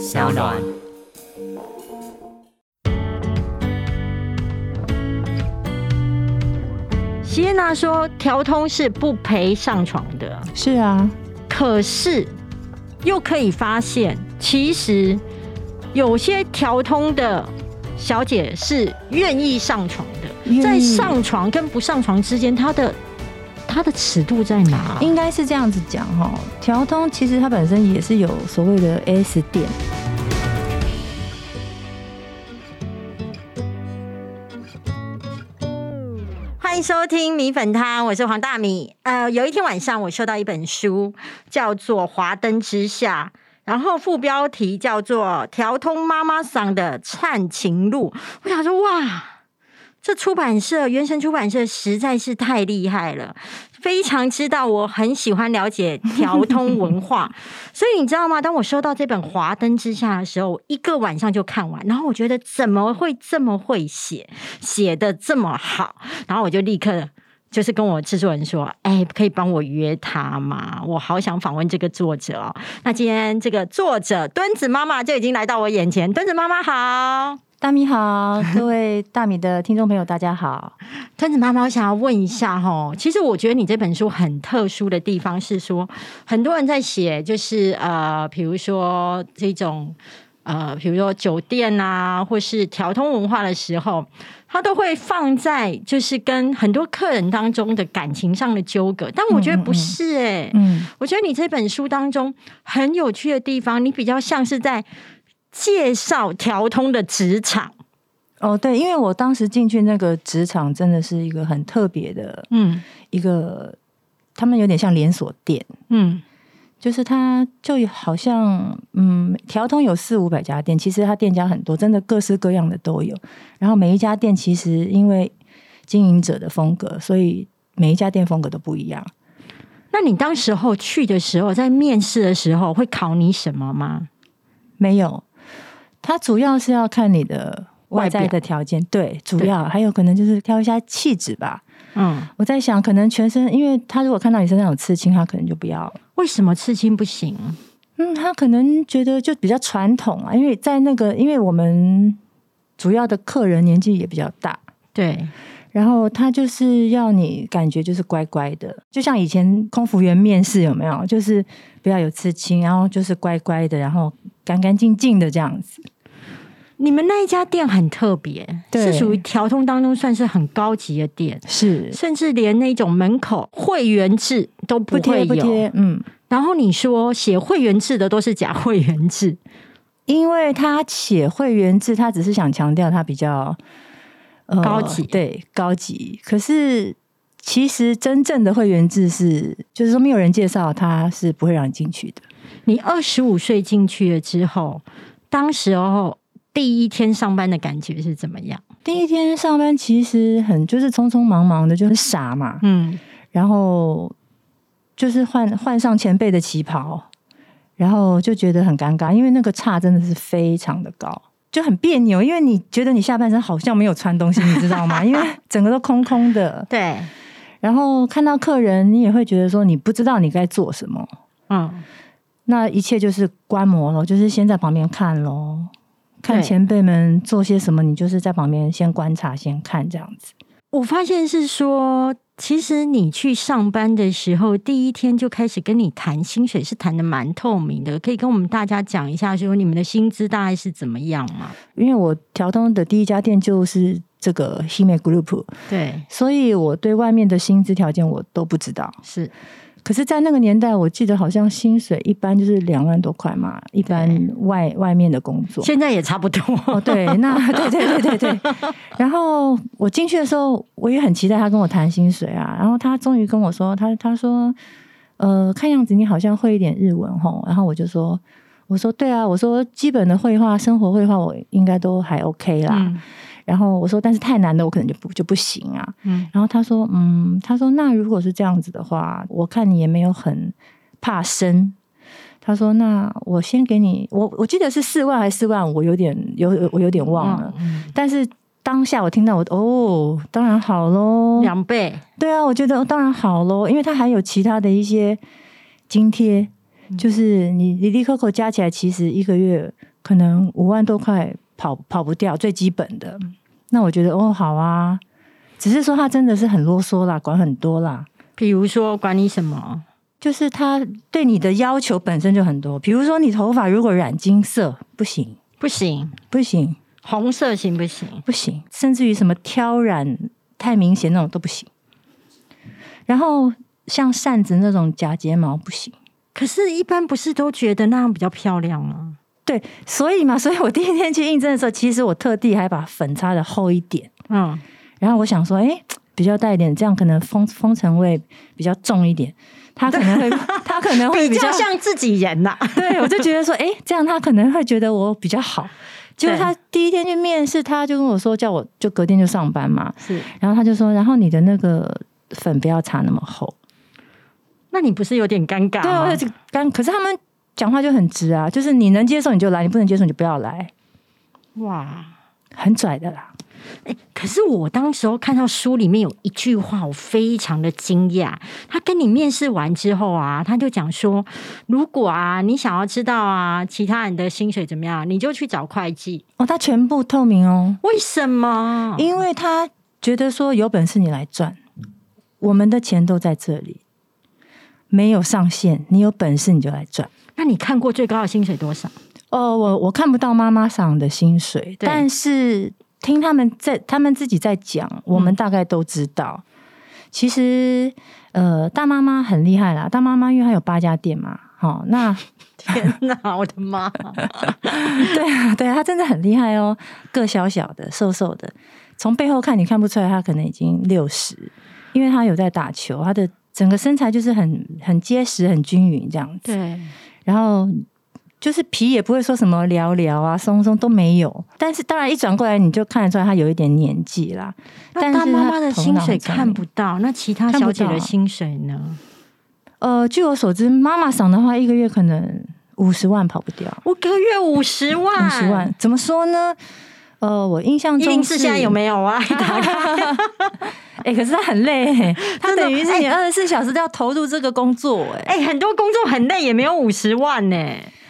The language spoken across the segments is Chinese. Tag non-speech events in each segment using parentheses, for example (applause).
小暖。席耶娜说，调通是不陪上床的，是啊，可是又可以发现，其实有些调通的小姐是愿意上床的，在上床跟不上床之间，她的她的尺度在哪？应该是这样子讲哈。调通其实它本身也是有所谓的 S 店，欢迎收听米粉汤，我是黄大米。呃，有一天晚上我收到一本书，叫做《华灯之下》，然后副标题叫做《调通妈妈桑的忏情录》。我想说，哇，这出版社原神出版社实在是太厉害了，非常知道我很喜欢了解调通文化，(laughs) 所以你知道吗？当我收到这本《华灯之下》的时候，我一个晚上就看完，然后我觉得怎么会这么会写，写的这么好，然后我就立刻。就是跟我制作人说，哎，可以帮我约他吗？我好想访问这个作者哦。那今天这个作者墩子妈妈就已经来到我眼前，墩子妈妈好。大米好，各位 (laughs) 大米的听众朋友，大家好。(laughs) 墩子妈妈，我想要问一下哈，其实我觉得你这本书很特殊的地方是说，很多人在写，就是呃，比如说这种呃，比如说酒店啊，或是调通文化的时候，他都会放在就是跟很多客人当中的感情上的纠葛，但我觉得不是哎、嗯，我觉得你这本书当中很有趣的地方，你比较像是在介绍调通的职场，哦对，因为我当时进去那个职场，真的是一个很特别的嗯一个，他们有点像连锁店。嗯就是它就好像，嗯，调通有四五百家店，其实它店家很多，真的各式各样的都有。然后每一家店其实因为经营者的风格，所以每一家店风格都不一样。那你当时候去的时候，在面试的时候会考你什么吗？没有，它主要是要看你的外在的条件，对，主要还有可能就是挑一下气质吧。嗯，我在想，可能全身，因为他如果看到你身上有刺青，他可能就不要。为什么刺青不行？嗯，他可能觉得就比较传统啊，因为在那个，因为我们主要的客人年纪也比较大，对，然后他就是要你感觉就是乖乖的，就像以前空服员面试有没有？就是不要有刺青，然后就是乖乖的，然后干干净净的这样子。你们那一家店很特别，是属于调通当中算是很高级的店，是甚至连那种门口会员制都不不贴会有。不贴，嗯，然后你说写会员制的都是假会员制，因为他写会员制，他只是想强调他比较、呃高级对高级。可是其实真正的会员制是，就是说没有人介绍，他是不会让你进去的。你二十五岁进去了之后，当时候第一天上班的感觉是怎么样？第一天上班其实很就是匆匆忙忙的，就很傻嘛，嗯，然后就是换换上前辈的旗袍，然后就觉得很尴尬，因为那个差真的是非常的高，就很别扭，因为你觉得你下半身好像没有穿东西，你知道吗？(laughs) 因为整个都空空的，对，然后看到客人，你也会觉得说你不知道你该做什么，嗯，那一切就是观摩咯，就是先在旁边看咯，看前辈们做些什么，你就是在旁边先观察、先看这样子。我发现是说，其实你去上班的时候，第一天就开始跟你谈薪水，是谈的蛮透明的。可以跟我们大家讲一下，说你们的薪资大概是怎么样吗？因为我调通的第一家店就是这个西美 Group，对，所以我对外面的薪资条件我都不知道。是可是，在那个年代，我记得好像薪水一般就是两万多块嘛，一般外外面的工作。现在也差不多。哦，对，那对对对对对。(laughs) 然后我进去的时候，我也很期待他跟我谈薪水啊。然后他终于跟我说，他他说，呃，看样子你好像会一点日文吼。然后我就说，我说对啊，我说基本的绘画、生活绘画我应该都还 OK 啦。嗯然后我说，但是太难的我可能就不就不行啊。嗯然后他说，嗯，他说那如果是这样子的话，我看你也没有很怕生。他说：“那我先给你，我我记得是四万还是四万，我有点有我有点忘了。嗯但是当下我听到我哦，当然好喽，两倍，对啊，我觉得、哦、当然好喽，因为他还有其他的一些津贴，就是你离离 Coco 加起来，其实一个月可能五万多块跑跑不掉，最基本的。那我觉得哦，好啊，只是说他真的是很啰嗦啦，管很多啦。比如说管你什么？就是他对你的要求本身就很多，比如说你头发如果染金色不行，不行，不行，红色行不行？不行，甚至于什么挑染太明显那种都不行。然后像扇子那种假睫毛不行。可是，一般不是都觉得那样比较漂亮吗？对，所以嘛，(laughs) 所以我第一天去应征的时候，其实我特地还把粉擦的厚一点。嗯，然后我想说，哎，比较带一点，这样可能风风尘味比较重一点。他可能会，(laughs) 他可能会比较像自己人呐。(laughs) 对，我就觉得说，哎，这样他可能会觉得我比较好。结果他第一天去面试，他就跟我说，叫我就隔天就上班嘛。是，然后他就说，然后你的那个粉不要擦那么厚。那你不是有点尴尬吗？尴。可是他们讲话就很直啊，就是你能接受你就来，你不能接受你就不要来。哇，很拽的啦。哎，可是我当时候看到书里面有一句话，我非常的惊讶。他跟你面试完之后啊，他就讲说，如果啊你想要知道啊其他人的薪水怎么样，你就去找会计哦，他全部透明哦。为什么？因为他觉得说有本事你来赚，我们的钱都在这里。没有上限，你有本事你就来赚。那你看过最高的薪水多少？哦，我我看不到妈妈桑的薪水，但是听他们在他们自己在讲，我们大概都知道。其实，呃，大妈妈很厉害啦，大妈妈因为她有八家店嘛，好，那 (laughs) 天哪，我的妈！(laughs) 对啊，对啊，她真的很厉害哦，个小小的，瘦瘦的，从背后看你看不出来，她可能已经六十，因为她有在打球，她的。整个身材就是很很结实、很均匀这样子，对。然后就是皮也不会说什么聊聊啊、松松都没有。但是当然一转过来你就看得出来他有一点年纪啦。但是妈妈的薪水看不到，那其他小姐的薪水呢？呃，据我所知，妈妈赏的话一个月可能五十万跑不掉。我个月五十万，五十万怎么说呢？呃，我印象中是现在有没有啊？打开，(laughs) (laughs) 哎，可是他很累，(laughs) 他等于是你二十四小时都要投入这个工作，哎，哎，很多工作很累，也没有五十万呢。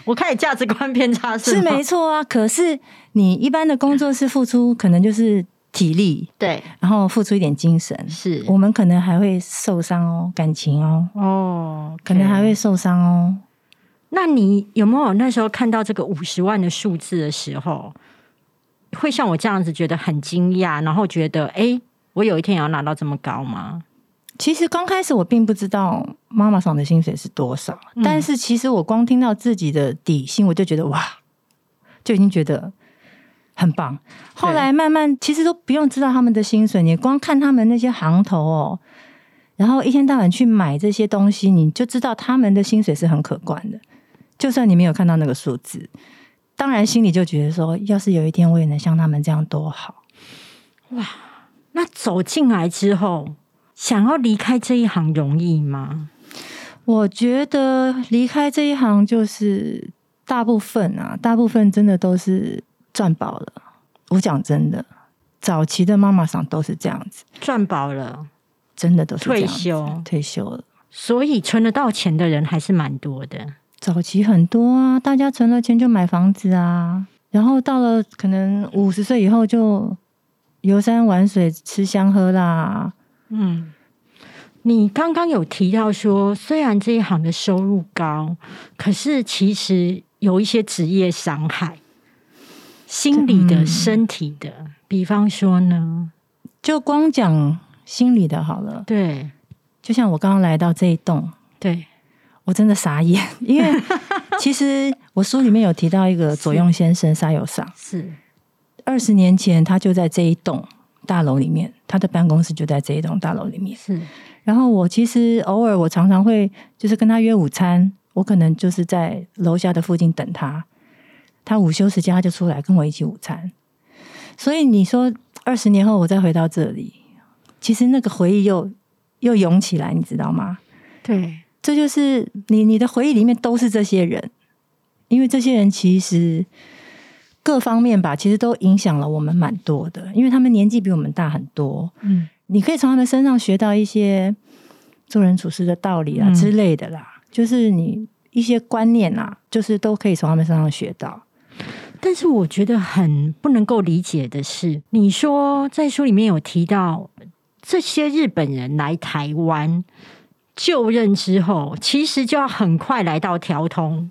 我看你价值观偏差是是没错啊，可是你一般的工作是付出，可能就是体力，对，然后付出一点精神，是我们可能还会受伤哦，感情哦，哦，可能还会受伤哦。那你有没有那时候看到这个五十万的数字的时候？会像我这样子觉得很惊讶，然后觉得哎，我有一天也要拿到这么高吗？其实刚开始我并不知道妈妈上的薪水是多少，但是其实我光听到自己的底薪，我就觉得哇，就已经觉得很棒。后来慢慢其实都不用知道他们的薪水，你光看他们那些行头哦，然后一天到晚去买这些东西，你就知道他们的薪水是很可观的。就算你没有看到那个数字。当然，心里就觉得说，要是有一天我也能像他们这样多好哇！那走进来之后，想要离开这一行容易吗？我觉得离开这一行就是大部分啊，大部分真的都是赚饱了。我讲真的，早期的妈妈桑都是这样子，赚饱了，真的都是退休退休了。所以存得到钱的人还是蛮多的。早期很多啊，大家存了钱就买房子啊，然后到了可能五十岁以后就游山玩水、吃香喝辣。嗯，你刚刚有提到说，虽然这一行的收入高，可是其实有一些职业伤害，心理的、身体的。比方说呢，就光讲心理的好了。对，就像我刚刚来到这一栋，对。我真的傻眼，因为其实我书里面有提到一个左用先生沙友上，是二十年前他就在这一栋大楼里面，他的办公室就在这一栋大楼里面。是，然后我其实偶尔我常常会就是跟他约午餐，我可能就是在楼下的附近等他，他午休时间他就出来跟我一起午餐。所以你说二十年后我再回到这里，其实那个回忆又又涌起来，你知道吗？对。这就是你你的回忆里面都是这些人，因为这些人其实各方面吧，其实都影响了我们蛮多的，因为他们年纪比我们大很多。嗯，你可以从他们身上学到一些做人处事的道理啊之类的啦，就是你一些观念啊，就是都可以从他们身上学到。但是我觉得很不能够理解的是，你说在书里面有提到这些日本人来台湾就任之后，其实就要很快来到条通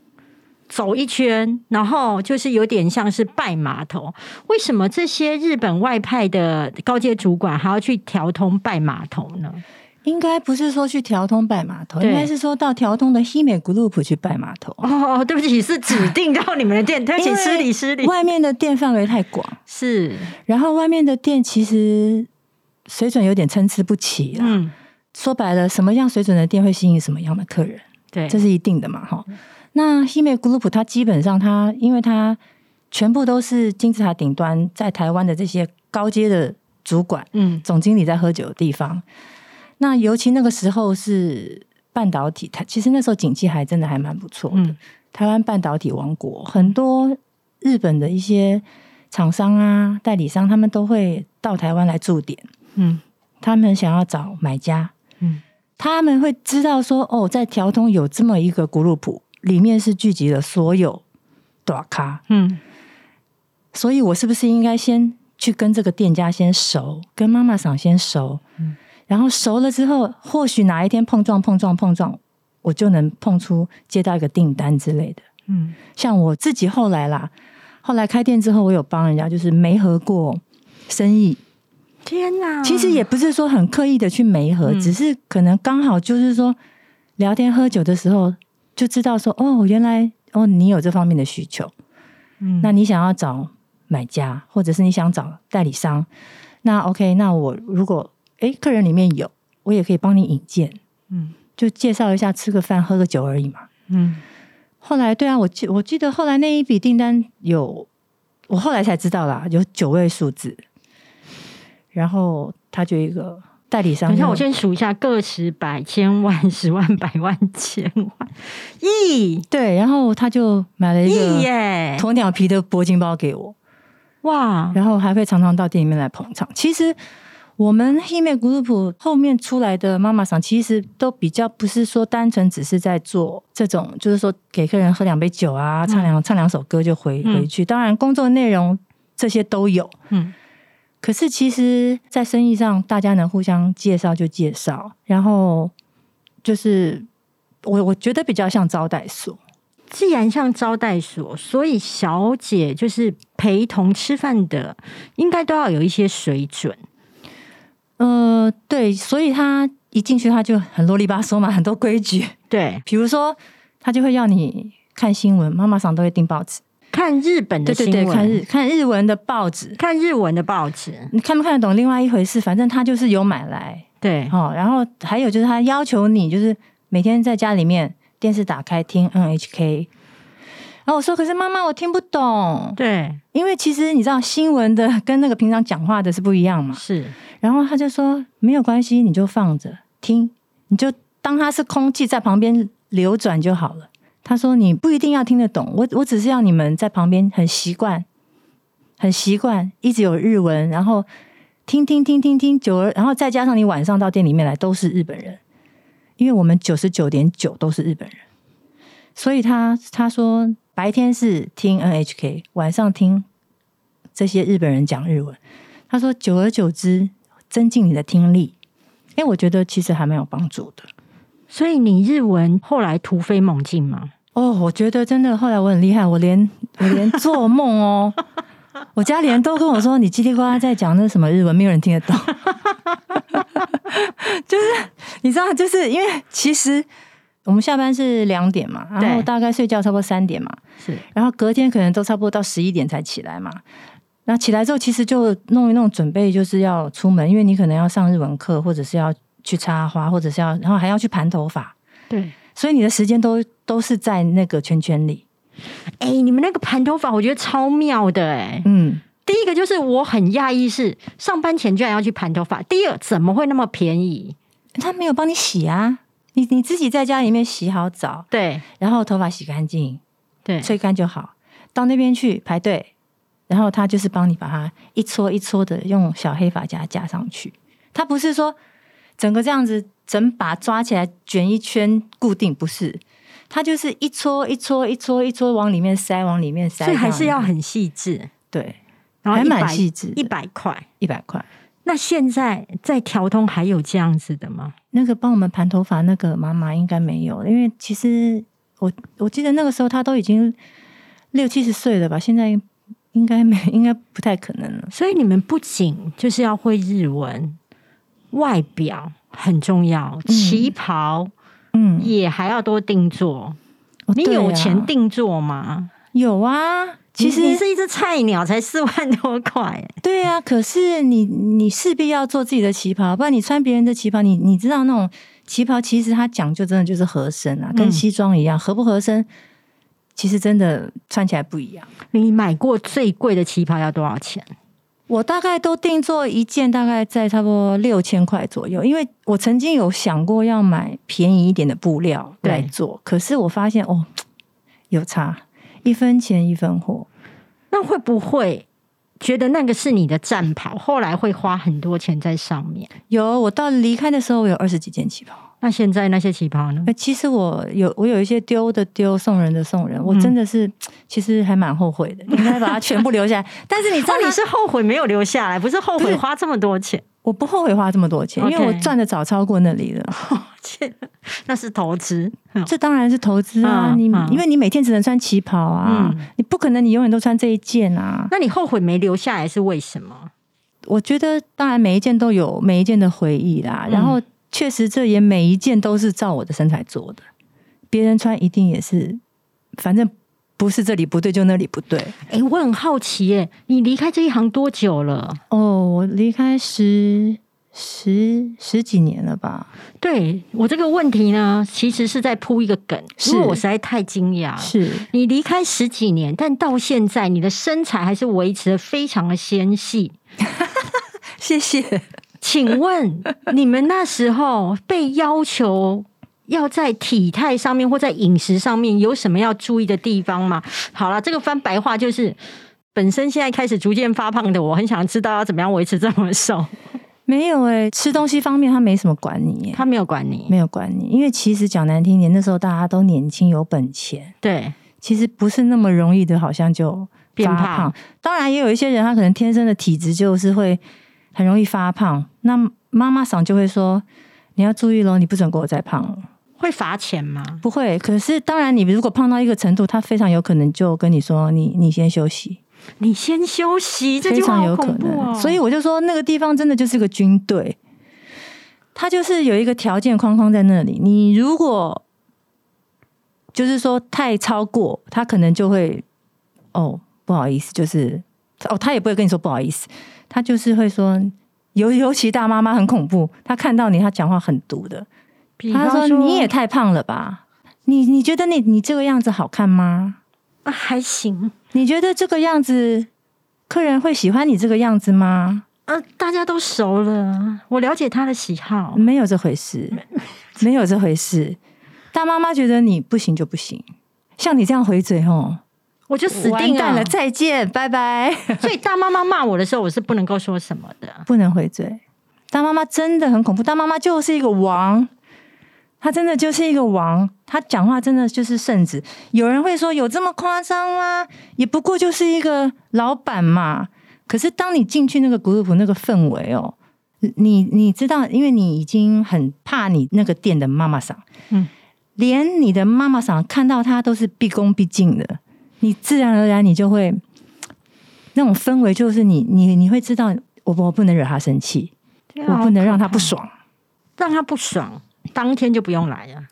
走一圈，然后就是有点像是拜码头。为什么这些日本外派的高阶主管还要去调通拜码头呢？应该不是说去调通拜码头，对应该是说到调通的 Hime Group 去拜码头。哦，对不起，是指定到你们的店，对不起，失礼失礼，外面的店范围太广，是，然后外面的店其实水准有点参差不齐啦。嗯，说白了，什么样水准的店会吸引什么样的客人，对，这是一定的嘛，哈。那 Hime Group 它基本上它，因为它全部都是金字塔顶端，在台湾的这些高阶的主管、嗯总经理在喝酒的地方。那尤其那个时候是半导体，它其实那时候景气还真的还蛮不错的。嗯台湾半导体王国，很多日本的一些厂商啊、代理商，他们都会到台湾来驻点。嗯他们想要找买家，嗯他们会知道说，哦，在调通有这么一个 group，里面是聚集了所有大咖，嗯。所以我是不是应该先去跟这个店家先熟，跟妈妈桑先熟，嗯。然后熟了之后，或许哪一天碰撞碰撞碰撞，我就能碰出接到一个订单之类的。嗯。像我自己后来啦，后来开店之后，我有帮人家就是媒合过生意，天哪，其实也不是说很刻意的去媒合，嗯。只是可能刚好就是说聊天喝酒的时候就知道说，哦，原来哦你有这方面的需求，嗯。那你想要找买家，或者是你想找代理商，那 OK，那我如果诶客人里面有，我也可以帮你引荐，嗯。就介绍一下，吃个饭喝个酒而已嘛。嗯。后来对啊，我记我记得后来那一笔订单有，我后来才知道啦，有九位数字，然后他就一个代理商，等一下，我先数一下：个十百千万十万百万千万 (laughs) 亿对，然后他就买了一亿个耶！鸵鸟皮的铂金包给我，哇，然后还会常常到店里面来捧场。其实我们 Hime Group 后面出来的妈妈桑，其实都比较不是说单纯只是在做这种，就是说给客人喝两杯酒啊，唱两、唱两首歌就回嗯回去。当然，工作内容这些都有。嗯可是其实，在生意上，大家能互相介绍就介绍，然后就是我我觉得比较像招待所。既然像招待所，所以小姐就是陪同吃饭的，应该都要有一些水准。呃，对，所以他一进去他就很啰里吧嗦嘛，很多规矩。对，比如说，他就会要你看新闻，妈妈桑都会订报纸，看日本的对对对，新闻，看日看日文的报纸，看日文的报纸，你看不看得懂另外一回事，反正他就是有买来。对，哦。然后还有就是他要求你就是每天在家里面电视打开听 NHK，然后我说可是妈妈我听不懂，对，因为其实你知道新闻的跟那个平常讲话的是不一样嘛。是，然后他就说没有关系，你就放着听，你就当它是空气在旁边流转就好了。他说你不一定要听得懂，我我只是要你们在旁边很习惯，很习惯，一直有日文，然后听听听听听，久而然后再加上你晚上到店里面来都是日本人，因为我们九十九点九都是日本人，所以他他说白天是听 NHK，晚上听这些日本人讲日文。他说久而久之增进你的听力，哎，我觉得其实还蛮有帮助的。所以你日文后来突飞猛进吗？哦，我觉得真的，后来我很厉害，我连我连做梦哦，(laughs) 我家里人都跟我说，你叽里呱啦在讲那什么日文，没有人听得懂。(laughs) 就是你知道，就是因为其实我们下班是两点嘛，然后大概睡觉差不多三点嘛，是，然后隔天可能都差不多到十一点才起来嘛。那起来之后，其实就弄一弄，准备就是要出门，因为你可能要上日文课，或者是要去插花，或者是要，然后还要去盘头发，对。所以你的时间都都是在那个圈圈里。哎、你们那个盘头发，我觉得超妙的哎、嗯，第一个就是我很讶异，是上班前居然要去盘头发。第二，怎么会那么便宜？他没有帮你洗啊，你你自己在家里面洗好澡，对然后头发洗干净，对，吹干就好。到那边去排队，然后他就是帮你把它一撮一撮的用小黑发夹夹上去。他不是说整个这样子整把抓起来卷一圈固定，不是，它就是一撮一撮一撮一撮往里面塞，往里面塞，所以还是要很细致，对，然后还蛮细致一百块。一百块。那现在在调通还有这样子的吗？那个帮我们盘头发那个妈妈应该没有，因为其实我我记得那个时候她都已经六七十岁了吧，现在应该没，(laughs) 应该不太可能了。所以你们不仅就是要会日文，外表很重要，旗袍嗯，也还要多定做。你有钱定做吗？有啊，其实你你是一只菜鸟，才四万多块，对啊，可是你你势必要做自己的旗袍，不然你穿别人的旗袍，你你知道那种旗袍其实它讲究真的就是合身啊，跟嗯西装一样，合不合身，其实真的穿起来不一样。你买过最贵的旗袍要多少钱？我大概都定做一件，大概在差不多六千块左右。因为我曾经有想过要买便宜一点的布料来做，可是我发现哦，有差，一分钱一分货。那会不会觉得那个是你的战袍？后来会花很多钱在上面？有，我到离开的时候，我有二十几件旗袍。那现在那些旗袍呢？呃，其实我有我有一些丢的丢，送人的送人，我真的是、其实还蛮后悔的，应该把它全部留下来。(laughs) 但是你知道哦，你是后悔没有留下来，不是后悔花这么多钱？我不后悔花这么多钱，因为我赚的早超过那里了。那是投资。这当然是投资啊！你因为你每天只能穿旗袍啊，嗯你不可能你永远都穿这一件啊。那你后悔没留下来是为什么？我觉得当然每一件都有每一件的回忆啦，嗯然后确实这也每一件都是照我的身材做的，别人穿一定也是，反正不是这里不对就那里不对。哎、我很好奇耶，你离开这一行多久了？哦，我离开十十十几年了吧？对我这个问题呢，其实是在铺一个梗，是因为我实在太惊讶了。是你离开十几年，但到现在你的身材还是维持的非常的纤细。(laughs) 谢谢。请问你们那时候被要求要在体态上面或在饮食上面有什么要注意的地方吗？好了，这个翻白话就是，本身现在开始逐渐发胖的我，很想知道要怎么样维持这么瘦。(laughs) 没有哎、吃东西方面他没什么管你耶，他没有管你，没有管你，因为其实讲难听点，那时候大家都年轻有本钱，对，其实不是那么容易的，好像就发变胖胖。当然，也有一些人他可能天生的体质就是会很容易发胖，那妈妈嗓就会说。你要注意喽，你不准给我再胖了。会罚钱吗？不会，可是当然，你如果胖到一个程度，他非常有可能就跟你说：“你你先休息。”你先休息，这非句话好常有可恐怖能。哦。所以我就说，那个地方真的就是个军队，他就是有一个条件框框在那里。你如果就是说太超过，他可能就会哦不好意思，就是哦他也不会跟你说不好意思，他就是会说。尤尤其大妈妈很恐怖，她看到你，她讲话很毒的。比她方说：“你也太胖了吧？你你觉得你你这个样子好看吗？啊还行，你觉得这个样子客人会喜欢你这个样子吗？呃，大家都熟了，我了解他的喜好。没有这回事，没有这回事。大妈妈觉得你不行就不行，像你这样回嘴哦，我就死定了，再见，拜拜。(laughs) 所以大妈妈骂我的时候，我是不能够说什么的。不能回嘴。大妈妈真的很恐怖，大妈妈就是一个王，她真的就是一个王，他讲话真的就是圣旨。有人会说有这么夸张吗？也不过就是一个老板嘛。可是当你进去那个 group 那个氛围哦，你你知道，因为你已经很怕你那个店的妈妈桑，嗯，连你的妈妈桑看到他都是毕恭毕敬的，你自然而然你就会那种氛围，就是你你你会知道，我我不能惹他生气。我不能让他不，爽，让他不爽，当天就不用来了。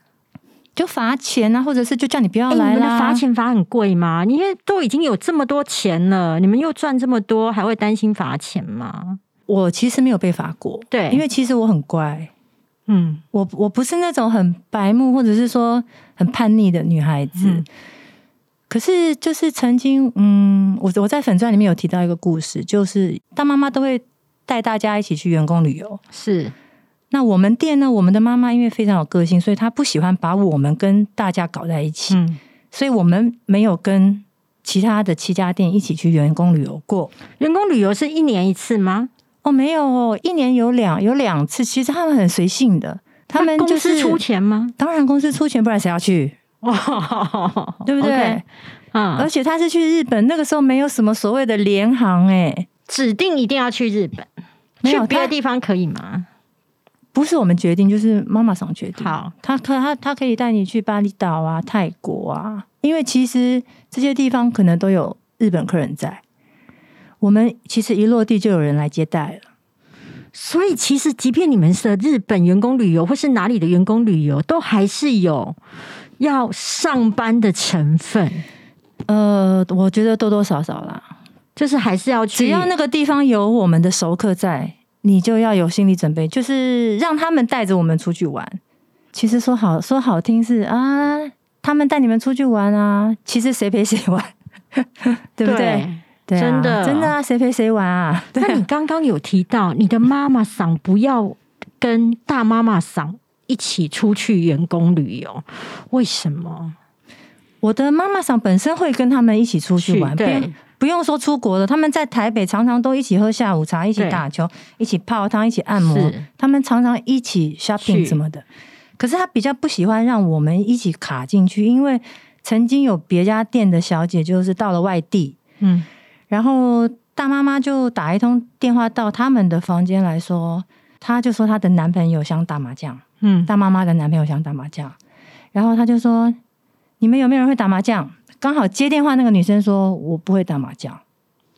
就罚钱啊，或者是就叫你不要来啦。罚钱罚很贵吗？因为都已经有这么多钱了，你们又赚这么多，还会担心罚钱吗？我其实没有被罚过，对因为其实我很乖，嗯，我我不是那种很白目或者是说很叛逆的女孩子。嗯可是就是曾经，嗯，我我在粉钻里面有提到一个故事，就是大妈妈都会带大家一起去员工旅游。是那我们店呢，我们的妈妈因为非常有个性，所以她不喜欢把我们跟大家搞在一起。嗯，所以我们没有跟其他的七家店一起去员工旅游过。员工旅游是一年一次吗？哦，没有哦，一年有两有两次，其实他们很随性的，他们就是公司出，钱吗？当然公司出钱，不然谁要去？(laughs) 哦，对不对嗯，而且他是去日本，那个时候没有什么所谓的联航、哎，指定一定要去日本，没有去别的地方可以吗？不是我们决定，就是妈妈桑决定。好，他可他他可以带你去巴厘岛啊、泰国啊，因为其实这些地方可能都有日本客人在。我们其实一落地就有人来接待了。所以其实即便你们是日本员工旅游，或是哪里的员工旅游，都还是有要上班的成分，呃，我觉得多多少少啦，就是还是要去，只要那个地方有我们的熟客在，你就要有心理准备，就是让他们带着我们出去玩。其实说好说好听是啊，他们带你们出去玩啊，其实谁陪谁玩，(laughs) 对不对？对啊真的真的啊，谁陪谁玩啊？对那你刚刚有提到你的妈妈桑不要跟大妈妈桑一起出去员工旅游，为什么？我的妈妈桑本身会跟他们一起出去玩，不对用不用说出国了，他们在台北常常都一起喝下午茶，一起打球，一起泡汤，一起按摩，他们常常一起 shopping 什么的。可是他比较不喜欢让我们一起卡进去，因为曾经有别家店的小姐就是到了外地，嗯，然后大妈妈就打一通电话到他们的房间来说，她就说她的男朋友想打麻将，嗯，大妈妈的男朋友想打麻将，然后她就说：“你们有没有人会打麻将？”刚好接电话那个女生说：“我不会打麻将。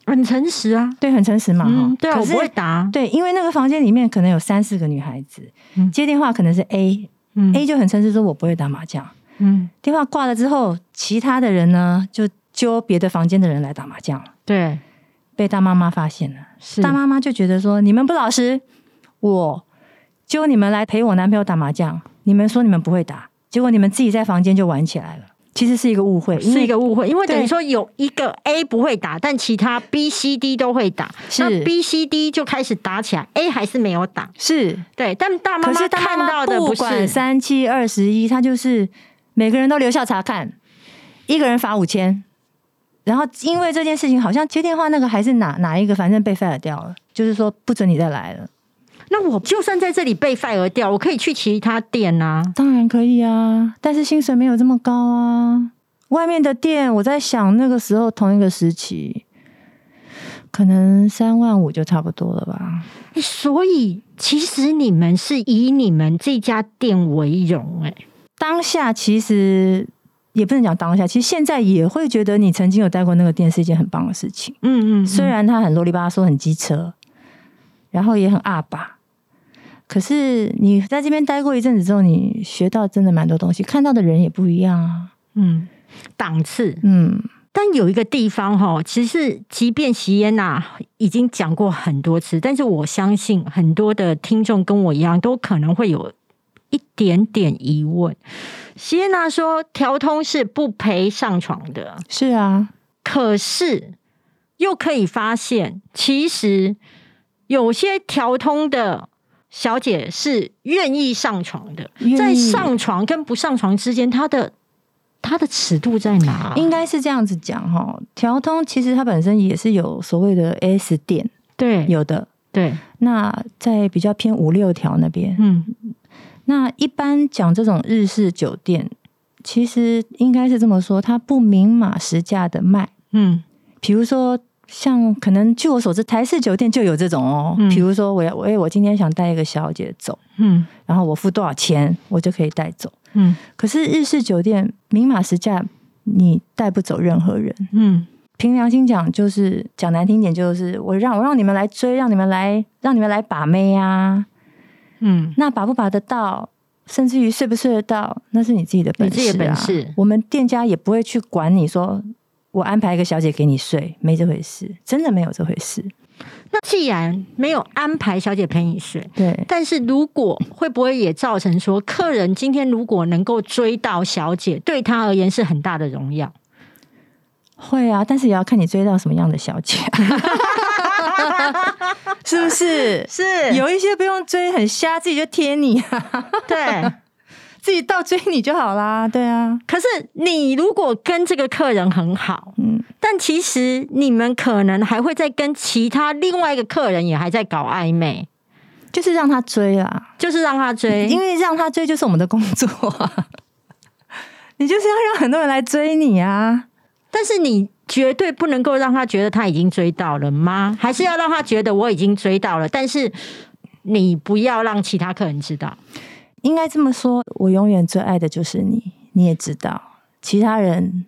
很诚实啊，”对，很诚实嘛，哈、嗯，对啊，我不会打，对，因为那个房间里面可能有三四个女孩子，嗯。接电话可能是 A，A、就很诚实说：“我不会打麻将。嗯，”电话挂了之后，其他的人呢就揪别的房间的人来打麻将，对，被大妈妈发现了。是。大妈妈就觉得说：“你们不老实，我揪你们来陪我男朋友打麻将，你们说你们不会打，结果你们自己在房间就玩起来了。其实是一个误会，是。一个误会，因为等于说有一个 A 不会打，但其他 B、C、D 都会打，那 B、C、D 就开始打起来，A 还是没有打，是，对，但大妈妈看到的不不管是，三七二十一，他就是每个人都留校查看，一个人罚五千。然后因为这件事情，好像接电话那个还是哪哪一个，反正被 fire 掉了，就是说不准你再来了。那我就算在这里被 fire 掉，我可以去其他店啊，当然可以啊，但是薪水没有这么高啊。外面的店，我在想那个时候同一个时期，可能三万五就差不多了吧。诶所以其实你们是以你们这家店为荣，哎，当下其实也不能讲当下，其实现在也会觉得你曾经有待过那个店是一件很棒的事情。嗯嗯，虽然它很啰里吧嗦、很机车，然后也很阿爸，可是你在这边待过一阵子之后，你学到真的蛮多东西，看到的人也不一样啊。嗯档次，嗯，但有一个地方哈，其实即便席耶娜已经讲过很多次，但是我相信很多的听众跟我一样，都可能会有一点点疑问。席耶娜说，调通是不陪上床的，是啊，可是又可以发现，其实有些调通的小姐是愿意上床的，在上床跟不上床之间，她的她的尺度在哪？应该是这样子讲哈。调通其实它本身也是有所谓的 S 店，对有的。对，那在比较偏五六条那边，嗯那一般讲这种日式酒店，其实应该是这么说，它不明码实价的卖。嗯比如说，像可能据我所知，台式酒店就有这种哦。嗯比如说，我要我、哎我今天想带一个小姐走，嗯然后我付多少钱，我就可以带走。嗯可是日式酒店明码实价，你带不走任何人。嗯凭良心讲，就是讲难听点，就是我让我让你们来追，让你们来让你们来把妹啊。嗯，那把不把得到，甚至于睡不睡得到，那是你自己的本事、啊。你自己的本事我们店家也不会去管你说，我安排一个小姐给你睡，没这回事，真的没有这回事。那既然没有安排小姐陪你睡，对，但是如果会不会也造成说，客人今天如果能够追到小姐，对他而言是很大的荣耀？会啊，但是也要看你追到什么样的小姐，(laughs) 是不是？是有一些不用追，很瞎，自己就贴你啊，对。自己倒追你就好啦。对啊，可是你如果跟这个客人很好，嗯，但其实你们可能还会在跟其他另外一个客人也还在搞暧昧，就是让他追啦，就是让他追，因为让他追就是我们的工作啊。(laughs) 你就是要让很多人来追你啊！但是你绝对不能够让他觉得他已经追到了吗？还是要让他觉得我已经追到了？但是你不要让其他客人知道。应该这么说，我永远最爱的就是你。你也知道，其他人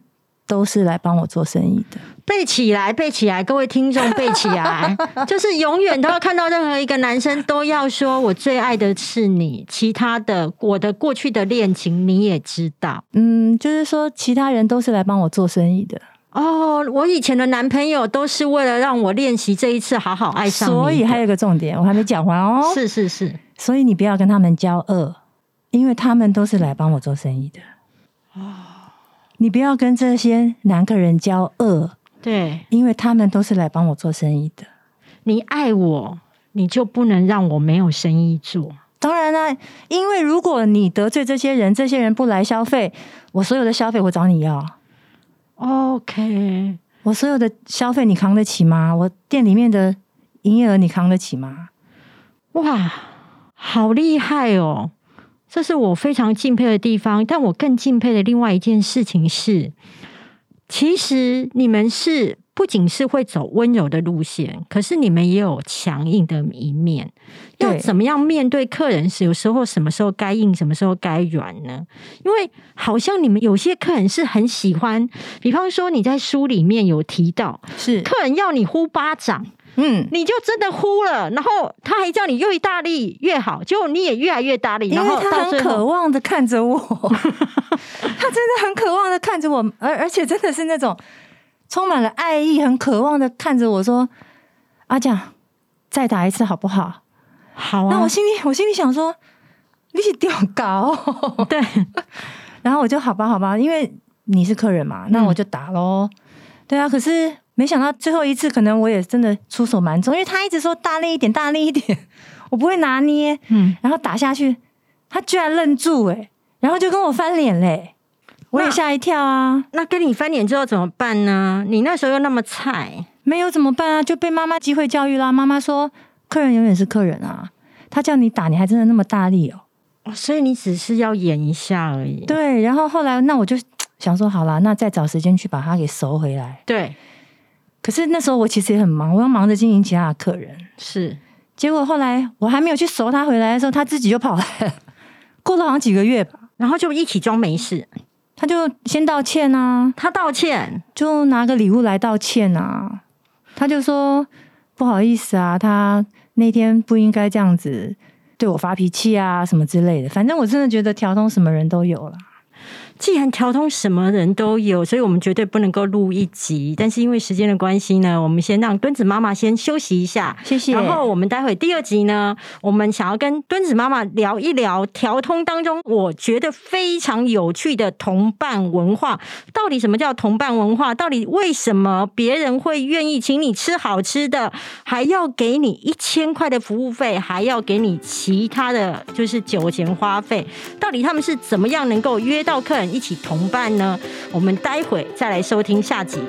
都是来帮我做生意的。背起来，背起来，各位听众背起来，(laughs) 就是永远都要看到任何一个男生都要说我最爱的是你，其他的我的过去的恋情你也知道。嗯，就是说其他人都是来帮我做生意的。哦，我以前的男朋友都是为了让我练习这一次好好爱上你。所以还有一个重点，我还没讲完哦。是是是，所以你不要跟他们交恶，因为他们都是来帮我做生意的。哦，你不要跟这些男客人交恶，对，因为他们都是来帮我做生意的。你爱我，你就不能让我没有生意做。当然啦，因为如果你得罪这些人，这些人不来消费，我所有的消费我找你要。OK，我所有的消费你扛得起吗？我店里面的营业额你扛得起吗？哇，好厉害哦！这是我非常敬佩的地方。但我更敬佩的另外一件事情是，其实你们是不仅是会走温柔的路线，可是你们也有强硬的一面。要怎么样面对客人时，有时候什么时候该硬，什么时候该软呢？因为好像你们有些客人是很喜欢，比方说你在书里面有提到，是，客人要你呼巴掌。嗯，你就真的呼了，然后他还叫你越大力越好，结果你也越来越大力，因然后为他很渴望的看着我，(laughs) 他真的很渴望的看着我，而而且真的是那种充满了爱意，很渴望的看着我说：“阿蒋，再打一次好不好？”好啊。那我，心里我心里想说，你是掉高，(laughs) 对，(laughs) 然后我就好吧好吧，因为你是客人嘛，那我就打喽。对啊，可是没想到最后一次，可能我也真的出手蛮重，因为他一直说大力一点，大力一点，我不会拿捏，嗯，然后打下去，他居然愣住、欸，然后就跟我翻脸嘞，我也那吓一跳啊，那跟你翻脸之后怎么办呢？你那时候又那么菜，没有怎么办啊？就被妈妈机会教育啦。妈妈说，客人永远是客人啊，他叫你打，你还真的那么大力哦、哦所以你只是要演一下而已。对，然后后来那我就 (tsk) 想说，好啦，那再找时间去把它给收回来。对，可是那时候我其实也很忙，我要忙着经营其他的客人。是结果后来我还没有去收他回来的时候，他自己就跑来了。(laughs) 过了好像几个月吧，然后就一起装没事，他就先道歉啊，他道歉，就拿个礼物来道歉啊。他就说不好意思啊，他那天不应该这样子对我发脾气啊，什么之类的。反正我真的觉得调通什么人都有了。既然调通什么人都有，所以我们绝对不能够录一集。但是因为时间的关系呢，我们先让墩子妈妈先休息一下。谢谢。然后我们待会第二集呢，我们想要跟墩子妈妈聊一聊调通当中我觉得非常有趣的同伴文化。到底什么叫同伴文化？到底为什么别人会愿意请你吃好吃的，还要给你一千块的服务费，还要给你其他的就是酒钱花费？到底他们是怎么样能够约到客人一起同伴呢？我们待会再来收听下集。